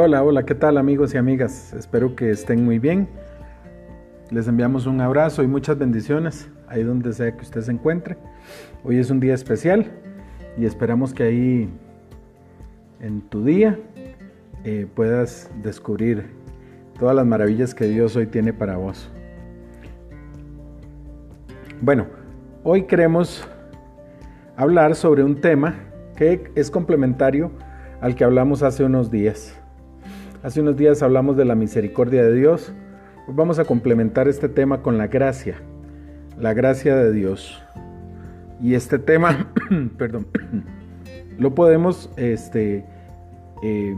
Hola, hola, ¿qué tal amigos y amigas? Espero que estén muy bien. Les enviamos un abrazo y muchas bendiciones ahí donde sea que usted se encuentre. Hoy es un día especial y esperamos que ahí en tu día eh, puedas descubrir todas las maravillas que Dios hoy tiene para vos. Bueno, hoy queremos hablar sobre un tema que es complementario al que hablamos hace unos días. Hace unos días hablamos de la misericordia de Dios. vamos a complementar este tema con la gracia, la gracia de Dios. Y este tema, perdón, lo podemos este, eh,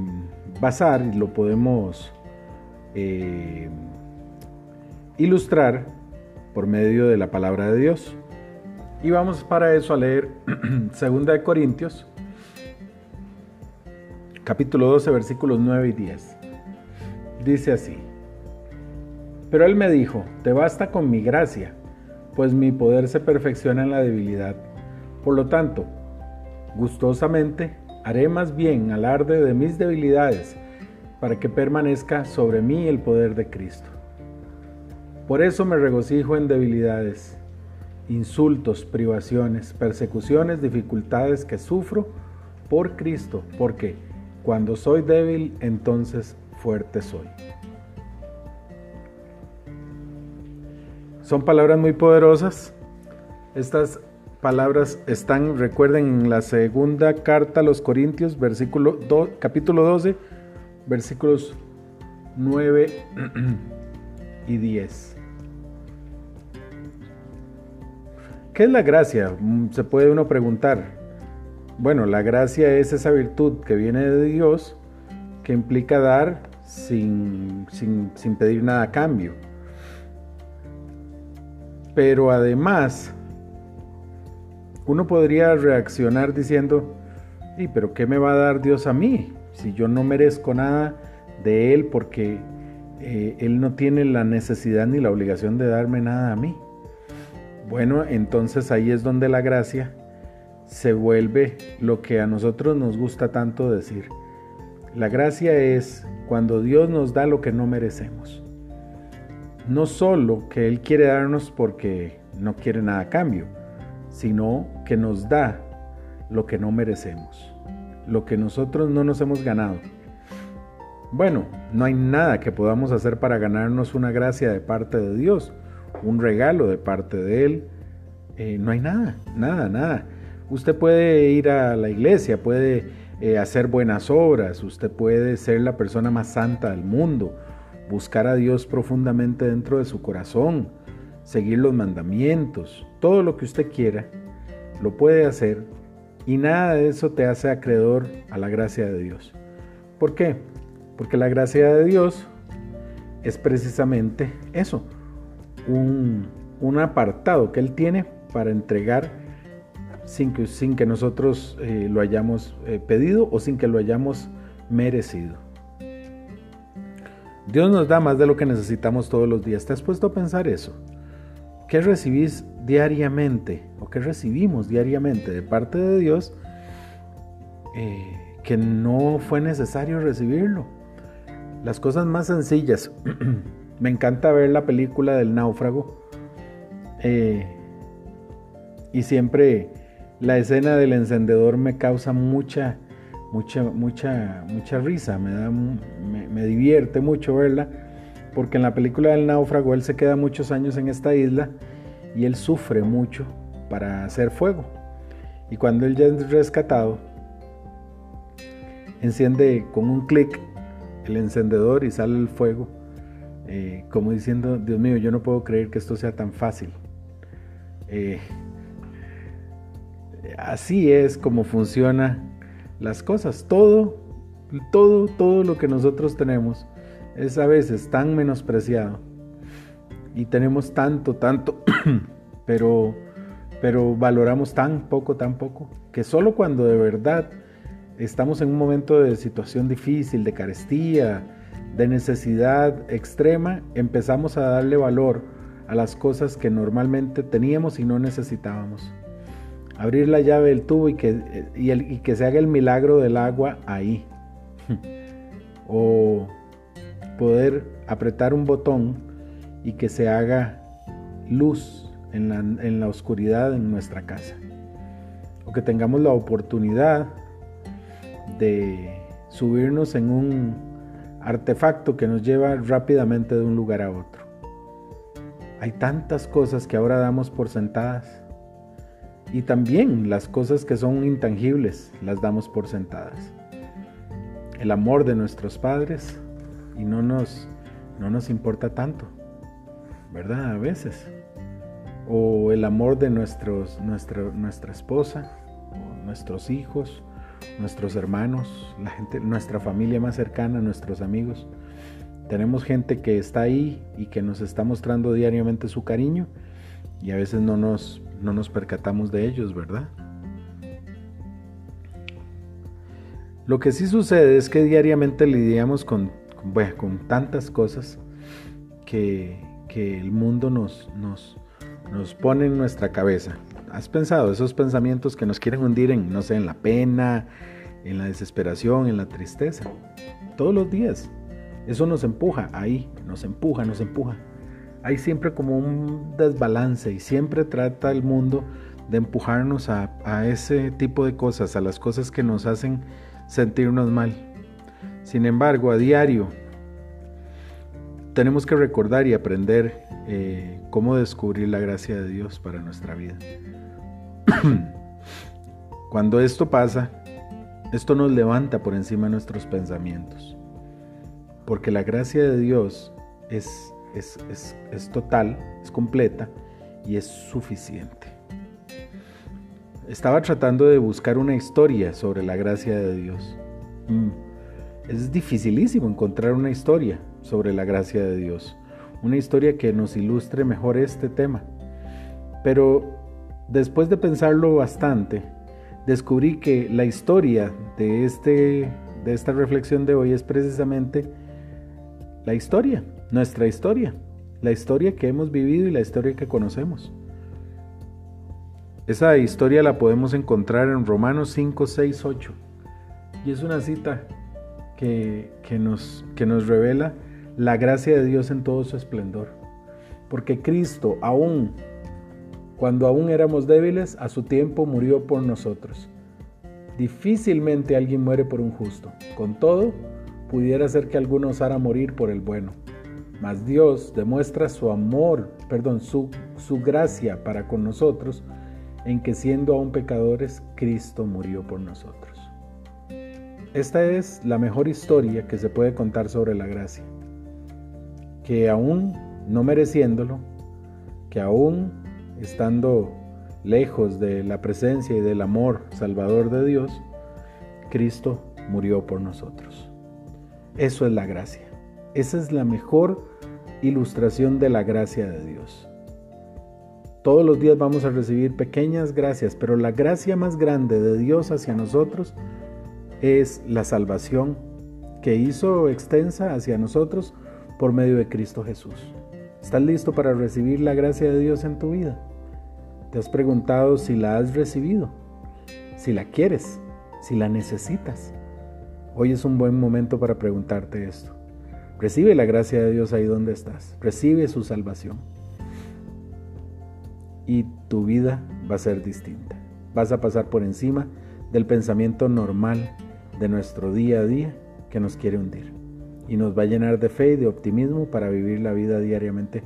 basar y lo podemos eh, ilustrar por medio de la palabra de Dios. Y vamos para eso a leer 2 de Corintios capítulo 12, versículos 9 y 10. Dice así, pero él me dijo, te basta con mi gracia, pues mi poder se perfecciona en la debilidad. Por lo tanto, gustosamente haré más bien alarde de mis debilidades, para que permanezca sobre mí el poder de Cristo. Por eso me regocijo en debilidades, insultos, privaciones, persecuciones, dificultades que sufro por Cristo, porque cuando soy débil, entonces fuerte soy. Son palabras muy poderosas. Estas palabras están, recuerden, en la segunda carta a los Corintios, capítulo 12, versículos 9 y 10. ¿Qué es la gracia? Mm, se puede uno preguntar. Bueno, la gracia es esa virtud que viene de Dios que implica dar sin, pedir nada a cambio. Pero además, uno podría reaccionar diciendo, ¿y pero qué me va a dar Dios a mí? Si yo no merezco nada de Él porque eh, Él no tiene la necesidad ni la obligación de darme nada a mí. Bueno, entonces ahí es donde la gracia se vuelve lo que a nosotros nos gusta tanto decir. La gracia es cuando Dios nos da lo que no merecemos. No solo que Él quiere darnos porque no quiere nada a cambio, sino que nos da lo que no merecemos, lo que nosotros no nos hemos ganado. Bueno, no hay nada que podamos hacer para ganarnos una gracia de parte de Dios, un regalo de parte de Él. Eh, no hay nada, nada, nada. Usted puede ir a la iglesia, puede eh, hacer buenas obras, usted puede ser la persona más santa del mundo, buscar a Dios profundamente dentro de su corazón, seguir los mandamientos, todo lo que usted quiera, lo puede hacer y nada de eso te hace acreedor a la gracia de Dios. ¿Por qué? Porque la gracia de Dios es precisamente eso, un, un apartado que Él tiene para entregar sin que, sin que nosotros eh, lo hayamos eh, pedido o sin que lo hayamos merecido. Dios nos da más de lo que necesitamos todos los días. ¿Te has puesto a pensar eso? ¿Qué recibís diariamente o qué recibimos diariamente de parte de Dios eh, que no fue necesario recibirlo? Las cosas más sencillas. Me encanta ver la película del náufrago y siempre la escena del encendedor me causa mucha, mucha, mucha, mucha risa, me, da, me, divierte mucho verla, porque en la película del náufrago él se queda muchos años en esta isla y él sufre mucho para hacer fuego. Y cuando él ya es rescatado, enciende con un clic el encendedor y sale el fuego, eh, como diciendo, Dios mío, yo no puedo creer que esto sea tan fácil. Eh, así es como funcionan las cosas. Todo, todo, todo lo que nosotros tenemos es a veces tan menospreciado y tenemos tanto, tanto, pero, pero valoramos tan poco, tan poco, que solo cuando de verdad estamos en un momento de situación difícil, de carestía, de necesidad extrema, empezamos a darle valor a las cosas que normalmente teníamos y no necesitábamos abrir la llave del tubo y que, y, que se haga el milagro del agua ahí. o poder apretar un botón y que se haga luz en la, en la oscuridad en nuestra casa. O que tengamos la oportunidad de subirnos en un artefacto que nos lleva rápidamente de un lugar a otro. Hay tantas cosas que ahora damos por sentadas y también las cosas que son intangibles las damos por sentadas. El amor de nuestros padres y no nos, no nos importa tanto, ¿verdad? A veces. O el amor de nuestros, nuestra esposa, nuestros hijos, nuestros hermanos, la gente, nuestra familia más cercana, nuestros amigos. Tenemos gente que está ahí y que nos está mostrando diariamente su cariño y a veces no nos, no nos percatamos de ellos, ¿verdad? Lo que sí sucede es que diariamente lidiamos con, con, tantas cosas que, el mundo nos, nos, nos pone en nuestra cabeza. ¿Has pensado esos pensamientos que nos quieren hundir en, no sé, en la pena, en la desesperación, en la tristeza? Todos los días. Eso nos empuja ahí, nos empuja, nos empuja. Hay siempre como un desbalance y siempre trata el mundo de empujarnos a, ese tipo de cosas, a las cosas que nos hacen sentirnos mal. Sin embargo, a diario tenemos que recordar y aprender eh, cómo descubrir la gracia de Dios para nuestra vida. Cuando esto pasa, esto nos levanta por encima de nuestros pensamientos, porque la gracia de Dios es, es, es, total, es completa y es suficiente. Estaba tratando de buscar una historia sobre la gracia de Dios. Mm, es dificilísimo encontrar una historia sobre la gracia de Dios, una historia que nos ilustre mejor este tema. Pero Después de pensarlo bastante, descubrí que la historia de, este, de esta reflexión de hoy es precisamente la historia, nuestra historia, la historia que hemos vivido y la historia que conocemos. Esa historia la podemos encontrar en Romanos 5, 6, 8. Y es una cita que, que, nos, que nos revela la gracia de Dios en todo su esplendor. Porque Cristo, aún cuando aún éramos débiles, a su tiempo murió por nosotros. Difícilmente alguien muere por un justo. Con todo, pudiera ser que alguno osara morir por el bueno. Mas Dios demuestra su amor, perdón, su, su gracia para con nosotros, en que siendo aún pecadores, Cristo murió por nosotros. Esta es la mejor historia que se puede contar sobre la gracia. Que aún no mereciéndolo, que aún estando lejos de la presencia y del amor salvador de Dios, Cristo murió por nosotros. Eso es la gracia. Esa es la mejor ilustración de la gracia de Dios. Todos los días vamos a recibir pequeñas gracias, pero la gracia más grande de Dios hacia nosotros es la salvación que hizo extensa hacia nosotros por medio de Cristo Jesús. ¿Estás listo para recibir la gracia de Dios en tu vida? ¿Te has preguntado si la has recibido? Si la quieres, si la necesitas. Hoy es un buen momento para preguntarte esto. Recibe la gracia de Dios ahí donde estás. Recibe su salvación. Y tu vida va a ser distinta. Vas a pasar por encima del pensamiento normal de nuestro día a día que nos quiere hundir. Y nos va a llenar de fe y de optimismo para vivir la vida diariamente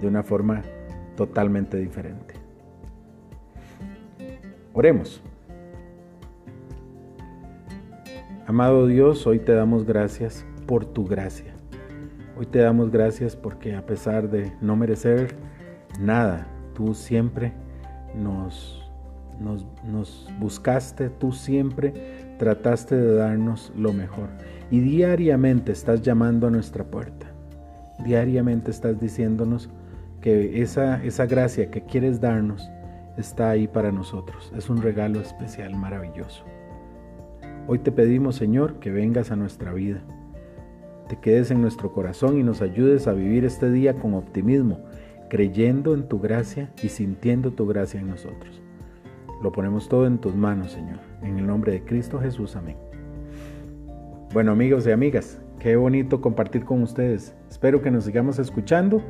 de una forma totalmente diferente. Oremos. Amado Dios, hoy te damos gracias por tu gracia. Hoy te damos gracias porque a pesar de no merecer nada, tú siempre nos, nos, nos, buscaste, tú siempre trataste de darnos lo mejor. Y diariamente estás llamando a nuestra puerta. Diariamente estás diciéndonos que esa, esa gracia que quieres darnos está ahí para nosotros. Es un regalo especial, maravilloso. Hoy te pedimos, Señor, que vengas a nuestra vida, te quedes en nuestro corazón y nos ayudes a vivir este día con optimismo, creyendo en tu gracia y sintiendo tu gracia en nosotros. Lo ponemos todo en tus manos, Señor. En el nombre de Cristo Jesús, amén. Bueno, amigos y amigas, qué bonito compartir con ustedes. Espero que nos sigamos escuchando.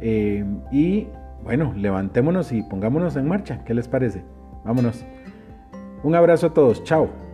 Eh, y bueno, levantémonos y pongámonos en marcha. ¿Qué les parece? Vámonos. Un abrazo a todos. Chao.